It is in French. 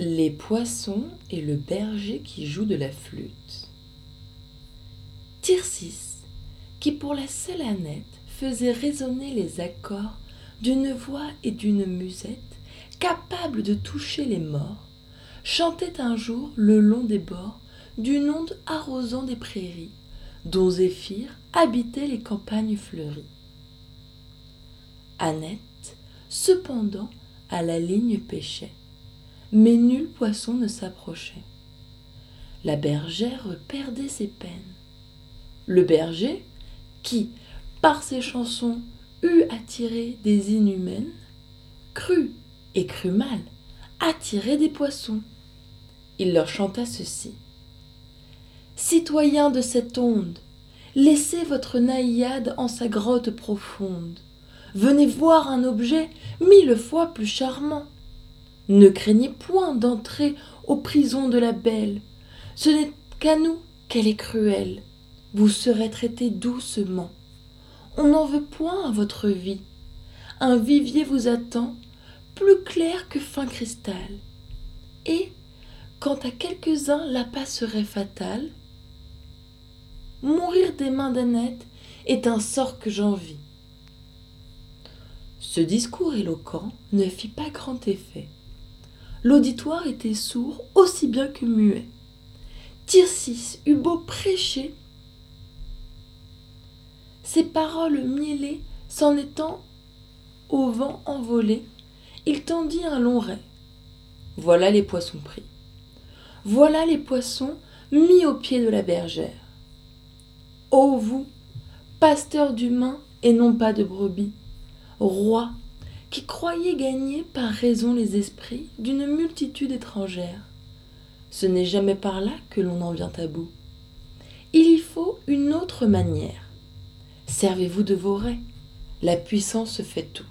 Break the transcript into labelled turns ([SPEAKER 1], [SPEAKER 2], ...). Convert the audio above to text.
[SPEAKER 1] Les poissons et le berger qui joue de la flûte. Tircis, qui pour la seule Annette faisait résonner les accords d'une voix et d'une musette capable de toucher les morts, chantait un jour le long des bords d'une onde arrosant des prairies, dont Zéphyr habitait les campagnes fleuries. Annette, cependant, à la ligne pêchait, mais nul poisson ne s'approchait. La bergère perdait ses peines. Le berger, qui, par ses chansons, eut attiré des inhumaines, crut, et crut mal, attirer des poissons. Il leur chanta ceci. Citoyens de cette onde, laissez votre naïade en sa grotte profonde. Venez voir un objet mille fois plus charmant. Ne craignez point d'entrer aux prisons de la belle. Ce n'est qu'à nous qu'elle est cruelle. Vous serez traités doucement. On n'en veut point à votre vie. Un vivier vous attend, plus clair que fin cristal. Et, quand à quelques-uns l'appât serait fatal, mourir des mains d'Annette est un sort que j'envie. Ce discours éloquent ne fit pas grand effet. L'auditoire était sourd aussi bien que muet. Tircis eut beau prêcher, ses paroles mielées s'en étant au vent envolées, il tendit un long ray. Voilà les poissons pris. Voilà les poissons mis au pied de la bergère. Ô vous, pasteurs d'humains et non pas de brebis, rois, qui croyez gagner par raison les esprits d'une multitude étrangère, ce n'est jamais par là que l'on en vient à bout. Il y faut une autre manière. Servez-vous de vos raies, la puissance fait tout.